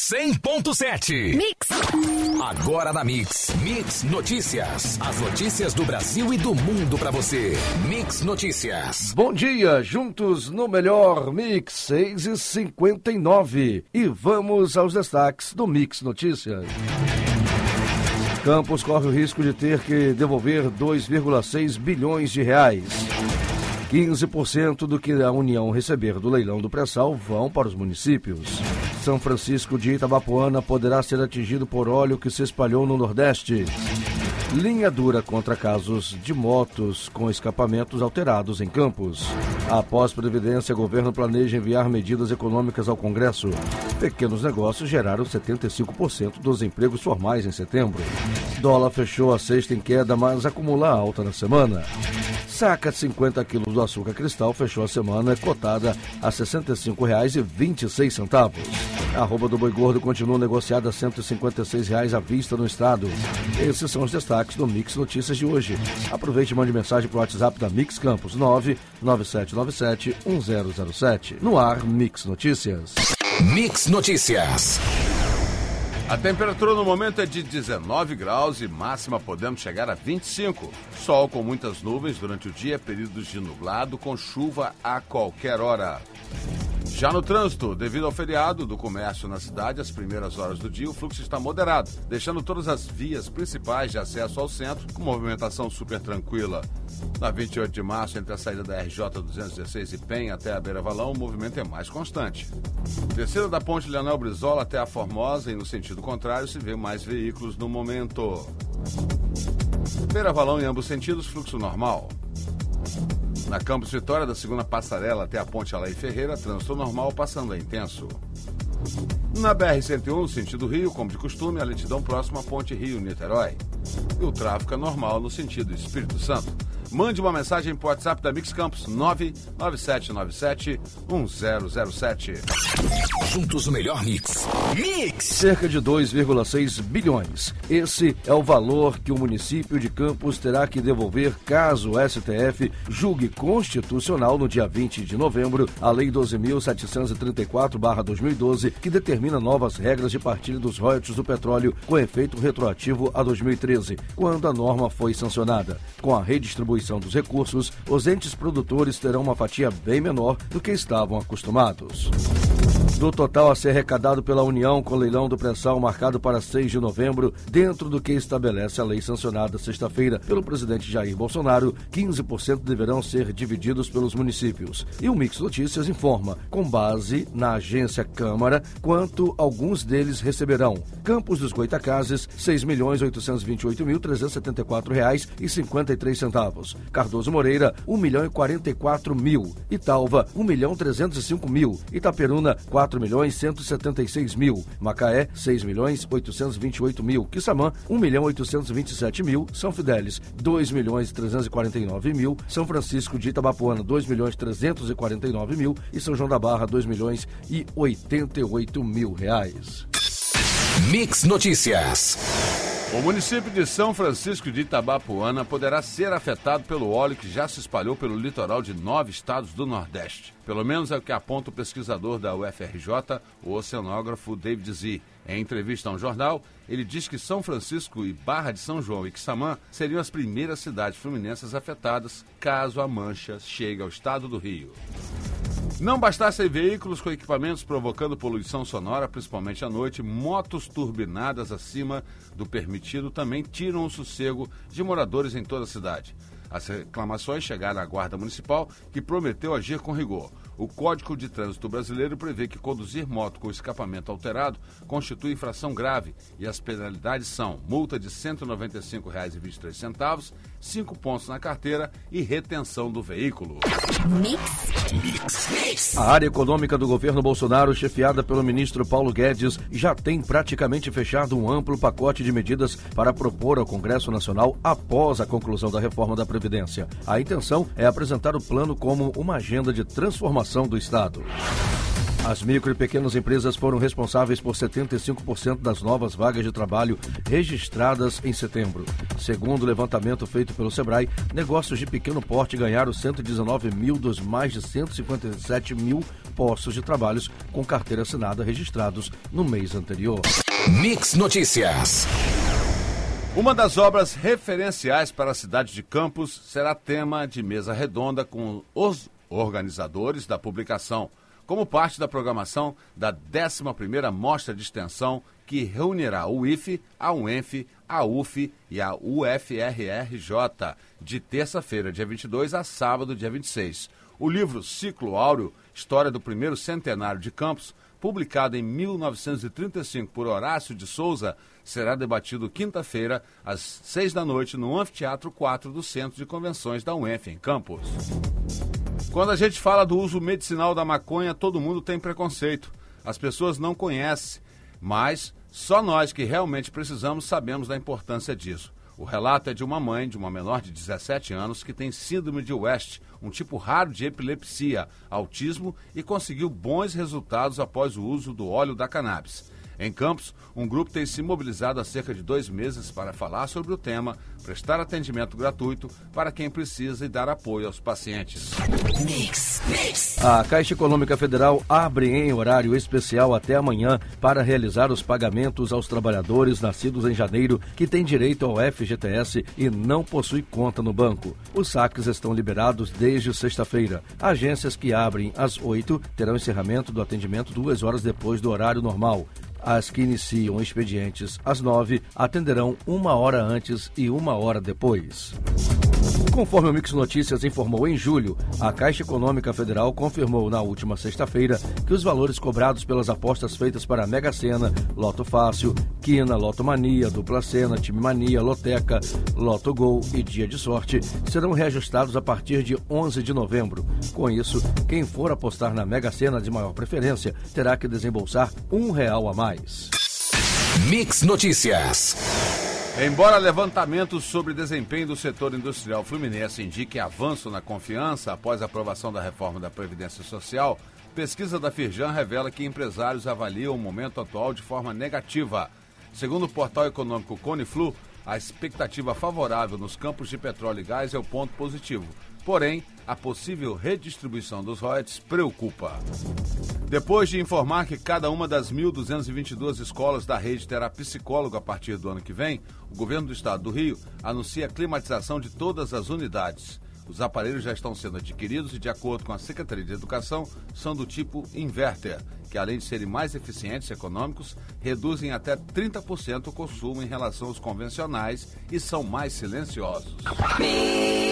100.7. Mix. Agora na Mix. Mix Notícias. As notícias do Brasil e do mundo para você. Mix Notícias. Bom dia, juntos no melhor Mix 6 e 59. E vamos aos destaques do Mix Notícias. Campos corre o risco de ter que devolver 2,6 bilhões de reais. 15% do que a União receber do leilão do pré-sal vão para os municípios. São Francisco de Itabapoana poderá ser atingido por óleo que se espalhou no Nordeste. Linha dura contra casos de motos com escapamentos alterados em Campos. Após Previdência, governo planeja enviar medidas econômicas ao Congresso. Pequenos negócios geraram 75% dos empregos formais em setembro. Dólar fechou a sexta em queda, mas acumula alta na semana. Saca de 50 quilos do açúcar cristal fechou a semana cotada a R$ 65,26. A arroba do boi gordo continua negociada a 156 reais à vista no estado. Esses são os destaques do Mix Notícias de hoje. Aproveite e mande mensagem para o WhatsApp da Mix Campos 997971007. No ar, Mix Notícias. Mix Notícias. A temperatura no momento é de 19 graus e máxima podemos chegar a 25. Sol com muitas nuvens durante o dia, períodos de nublado com chuva a qualquer hora. Já no trânsito, devido ao feriado do comércio na cidade, às primeiras horas do dia, o fluxo está moderado, deixando todas as vias principais de acesso ao centro com movimentação super tranquila. Na 28 de março, entre a saída da RJ 216 e PEN até a Beira Valão, o movimento é mais constante. Descida da ponte Leonel Brizola até a Formosa e no sentido contrário se vê mais veículos no momento. Beira Valão em ambos sentidos, fluxo normal. Na Campos Vitória, da segunda passarela até a ponte Alain Ferreira, trânsito normal passando a intenso. Na BR-101, no sentido Rio, como de costume, a lentidão próxima à ponte Rio-Niterói. E o tráfego é normal no sentido Espírito Santo. Mande uma mensagem para o WhatsApp da Mix Campos 997971007. Juntos o melhor mix. Mix! Cerca de 2,6 bilhões. Esse é o valor que o município de Campos terá que devolver caso o STF julgue constitucional no dia 20 de novembro a Lei 12.734-2012, que determina novas regras de partilha dos royalties do petróleo com efeito retroativo a 2013, quando a norma foi sancionada. Com a redistribuição dos recursos, os entes produtores terão uma fatia bem menor do que estavam acostumados. Do total a ser arrecadado pela União com leilão do pré-sal marcado para 6 de novembro, dentro do que estabelece a lei sancionada sexta-feira pelo presidente Jair Bolsonaro, 15% deverão ser divididos pelos municípios. E o Mix Notícias informa, com base na agência Câmara, quanto alguns deles receberão. Campos dos Goitacazes, R$ 6.828.374,53. Cardoso Moreira, R$ 1 milhão e 44 mil. Italva, R$ 1 milhão 305 mil. Itaperuna, 4 milhões 176 mil. Macaé, 6 milhões 828 mil. Quissamã, 1 milhão 827 mil. São Fidélis, 2 milhões 349 mil. São Francisco de Itabapuana, 2 milhões 349 mil. E São João da Barra, 2 milhões e 88 mil reais. Mix Notícias. O município de São Francisco de Itabapuana poderá ser afetado pelo óleo que já se espalhou pelo litoral de nove estados do Nordeste. Pelo menos é o que aponta o pesquisador da UFRJ, o oceanógrafo David Z. Em entrevista a um jornal, ele diz que São Francisco e Barra de São João e Quissamã seriam as primeiras cidades fluminenses afetadas caso a mancha chegue ao estado do Rio. Não bastassem veículos com equipamentos provocando poluição sonora, principalmente à noite, motos turbinadas acima do permitido também tiram o sossego de moradores em toda a cidade. As reclamações chegaram à Guarda Municipal, que prometeu agir com rigor. O Código de Trânsito Brasileiro prevê que conduzir moto com escapamento alterado constitui infração grave e as penalidades são multa de R$ 195,23, 5 pontos na carteira e retenção do veículo. A área econômica do governo Bolsonaro, chefiada pelo ministro Paulo Guedes, já tem praticamente fechado um amplo pacote de medidas para propor ao Congresso Nacional após a conclusão da reforma da Previdência. A intenção é apresentar o plano como uma agenda de transformação do Estado. As micro e pequenas empresas foram responsáveis por 75% das novas vagas de trabalho registradas em setembro. Segundo o levantamento feito pelo Sebrae, negócios de pequeno porte ganharam 119 mil dos mais de 157 mil postos de trabalhos com carteira assinada registrados no mês anterior. Mix Notícias. Uma das obras referenciais para a cidade de Campos será tema de mesa redonda com os organizadores da publicação como parte da programação da 11ª Mostra de Extensão, que reunirá o IFE, a UENF, a UF e a UFRRJ, de terça-feira, dia 22, a sábado, dia 26. O livro Ciclo Áureo, História do Primeiro Centenário de Campos, publicado em 1935 por Horácio de Souza, será debatido quinta-feira, às seis da noite, no Anfiteatro 4 do Centro de Convenções da UENF, em Campos. Quando a gente fala do uso medicinal da maconha, todo mundo tem preconceito. As pessoas não conhecem, mas só nós que realmente precisamos sabemos da importância disso. O relato é de uma mãe de uma menor de 17 anos que tem síndrome de West, um tipo raro de epilepsia, autismo e conseguiu bons resultados após o uso do óleo da cannabis. Em Campos, um grupo tem se mobilizado há cerca de dois meses para falar sobre o tema, prestar atendimento gratuito para quem precisa e dar apoio aos pacientes. Mix, mix. A Caixa Econômica Federal abre em horário especial até amanhã para realizar os pagamentos aos trabalhadores nascidos em janeiro que têm direito ao FGTS e não possuem conta no banco. Os saques estão liberados desde sexta-feira. Agências que abrem às 8 terão encerramento do atendimento duas horas depois do horário normal. As que iniciam expedientes às nove atenderão uma hora antes e uma hora depois. Conforme o Mix Notícias informou em julho, a Caixa Econômica Federal confirmou na última sexta-feira que os valores cobrados pelas apostas feitas para Mega Sena, Loto Fácil, Quina, Loto Mania, Dupla Sena, Time Mania, Loteca, Loto Gol e Dia de Sorte serão reajustados a partir de 11 de novembro. Com isso, quem for apostar na Mega Sena de maior preferência terá que desembolsar um real a mais. Mix Notícias. Embora levantamentos sobre desempenho do setor industrial fluminense indiquem avanço na confiança após a aprovação da reforma da Previdência Social, pesquisa da Firjan revela que empresários avaliam o momento atual de forma negativa. Segundo o portal econômico Coniflu, a expectativa favorável nos campos de petróleo e gás é o ponto positivo. Porém, a possível redistribuição dos royalties preocupa. Depois de informar que cada uma das 1.222 escolas da rede terá psicólogo a partir do ano que vem, o governo do estado do Rio anuncia a climatização de todas as unidades. Os aparelhos já estão sendo adquiridos e, de acordo com a Secretaria de Educação, são do tipo inverter, que além de serem mais eficientes e econômicos, reduzem até 30% o consumo em relação aos convencionais e são mais silenciosos.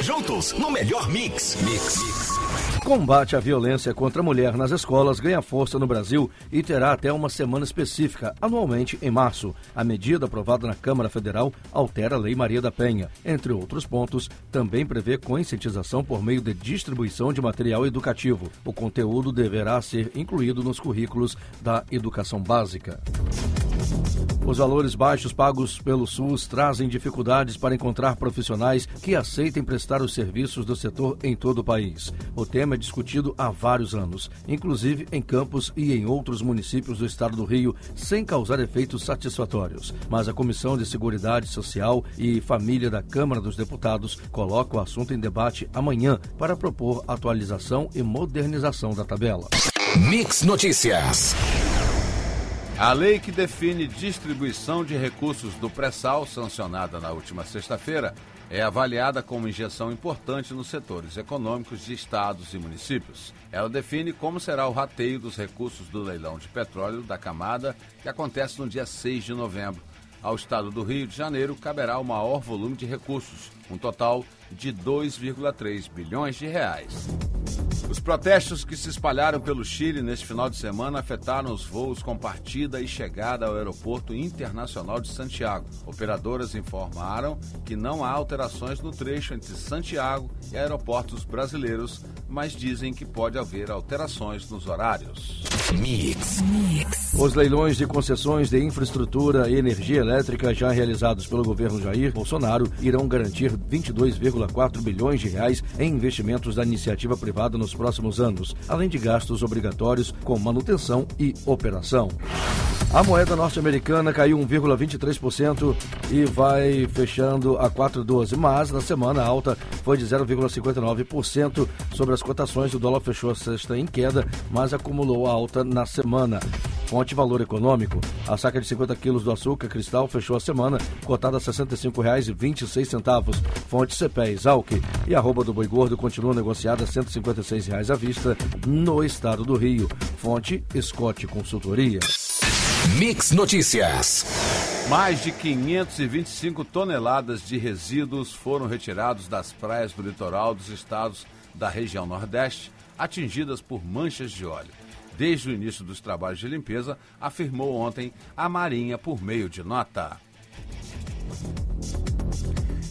Juntos, no melhor mix. Mix. Combate à violência contra a mulher nas escolas ganha força no Brasil e terá até uma semana específica, anualmente em março. A medida aprovada na Câmara Federal altera a Lei Maria da Penha. Entre outros pontos, também prevê conscientização por meio de distribuição de material educativo. O conteúdo deverá ser incluído nos currículos da educação básica. Os valores baixos pagos pelo SUS trazem dificuldades para encontrar profissionais que aceitem prestar os serviços do setor em todo o país. O tema é discutido há vários anos, inclusive em Campos e em outros municípios do estado do Rio, sem causar efeitos satisfatórios. Mas a Comissão de Seguridade Social e Família da Câmara dos Deputados coloca o assunto em debate amanhã para propor atualização e modernização da tabela. Mix Notícias. A lei que define distribuição de recursos do pré-sal, sancionada na última sexta-feira, é avaliada como injeção importante nos setores econômicos de estados e municípios. Ela define como será o rateio dos recursos do leilão de petróleo da camada, que acontece no dia 6 de novembro. Ao estado do Rio de Janeiro caberá o maior volume de recursos, um total de 2,3 bilhões de reais. Os protestos que se espalharam pelo Chile neste final de semana afetaram os voos com partida e chegada ao Aeroporto Internacional de Santiago. Operadoras informaram que não há alterações no trecho entre Santiago e aeroportos brasileiros, mas dizem que pode haver alterações nos horários. Mix. Mix. Os leilões de concessões de infraestrutura e energia elétrica já realizados pelo governo Jair Bolsonaro irão garantir 22,4 bilhões de reais em investimentos da iniciativa privada nos próximos anos, além de gastos obrigatórios com manutenção e operação. A moeda norte-americana caiu 1,23% e vai fechando a 4,12, mas na semana a alta foi de 0,59% sobre as cotações. O dólar fechou a sexta em queda, mas acumulou a alta na semana. Fonte Valor Econômico. A saca de 50 quilos do açúcar cristal fechou a semana cotada a R$ 65,26. Fonte CPE Exalc. E a arroba do boi gordo continua negociada a R$ 156,00 à vista no estado do Rio. Fonte Scott Consultoria. Mix Notícias. Mais de 525 toneladas de resíduos foram retirados das praias do litoral dos estados da região Nordeste, atingidas por manchas de óleo. Desde o início dos trabalhos de limpeza, afirmou ontem a Marinha por meio de nota.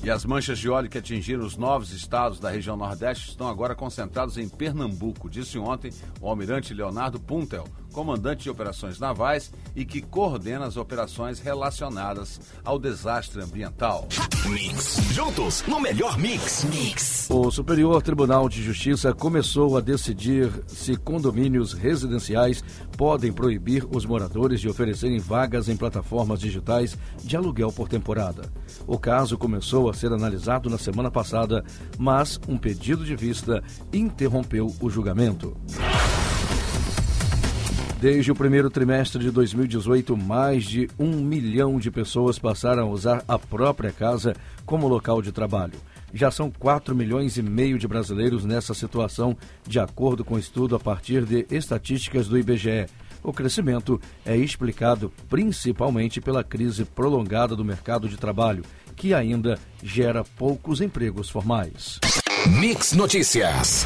E as manchas de óleo que atingiram os novos estados da região Nordeste estão agora concentrados em Pernambuco, disse ontem o almirante Leonardo Puntel, comandante de operações navais e que coordena as operações relacionadas ao desastre ambiental. Mix. Juntos no melhor mix. Mix. O Superior Tribunal de Justiça começou a decidir se condomínios residenciais podem proibir os moradores de oferecerem vagas em plataformas digitais de aluguel por temporada. O caso começou a ser analisado na semana passada, mas um pedido de vista interrompeu o julgamento. Desde o primeiro trimestre de 2018, mais de um milhão de pessoas passaram a usar a própria casa como local de trabalho. Já são 4 milhões e meio de brasileiros nessa situação, de acordo com estudo a partir de estatísticas do IBGE. O crescimento é explicado principalmente pela crise prolongada do mercado de trabalho, que ainda gera poucos empregos formais. Mix Notícias.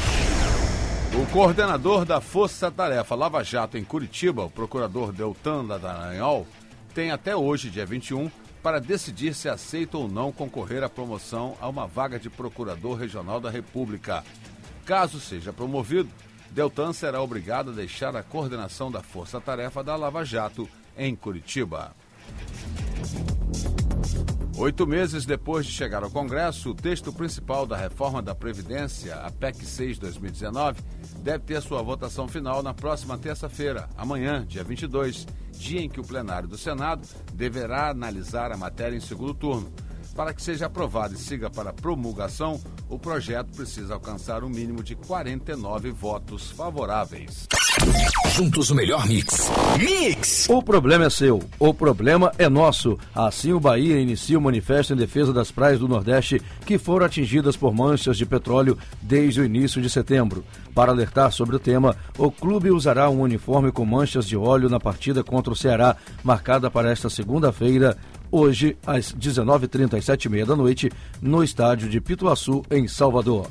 O coordenador da Força Tarefa Lava Jato em Curitiba, o procurador Deltan Dallagnol, tem até hoje, dia 21, para decidir se aceita ou não concorrer à promoção a uma vaga de procurador regional da República. Caso seja promovido, Deltan será obrigado a deixar a coordenação da Força Tarefa da Lava Jato em Curitiba. Oito meses depois de chegar ao Congresso, o texto principal da reforma da Previdência, a PEC 6-2019, deve ter sua votação final na próxima terça-feira, amanhã, dia 22, dia em que o plenário do Senado deverá analisar a matéria em segundo turno. Para que seja aprovado e siga para promulgação, o projeto precisa alcançar um mínimo de 49 votos favoráveis. Juntos o melhor mix. Mix! O problema é seu, o problema é nosso. Assim, o Bahia inicia o manifesto em defesa das praias do Nordeste que foram atingidas por manchas de petróleo desde o início de setembro. Para alertar sobre o tema, o clube usará um uniforme com manchas de óleo na partida contra o Ceará, marcada para esta segunda-feira, hoje, às 19h30 às 7h30 da noite, no estádio de Pituaçu, em Salvador.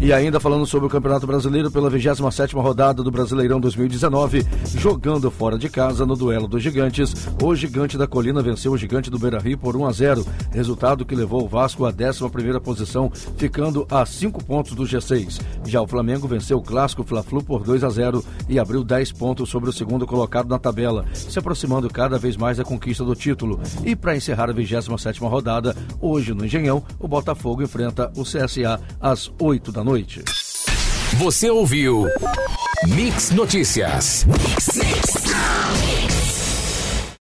E ainda falando sobre o Campeonato Brasileiro pela 27ª rodada do Brasileirão 2019, jogando fora de casa no duelo dos gigantes, o Gigante da Colina venceu o Gigante do Beira-Rio por 1 a 0, resultado que levou o Vasco à 11ª posição, ficando a 5 pontos do G6. Já o Flamengo venceu o clássico Fla-Flu por 2 a 0 e abriu 10 pontos sobre o segundo colocado na tabela, se aproximando cada vez mais da conquista do título. E para encerrar a 27ª rodada, hoje no Engenhão, o Botafogo enfrenta o CSA às 8 da noite. Você ouviu Mix Notícias. Mix.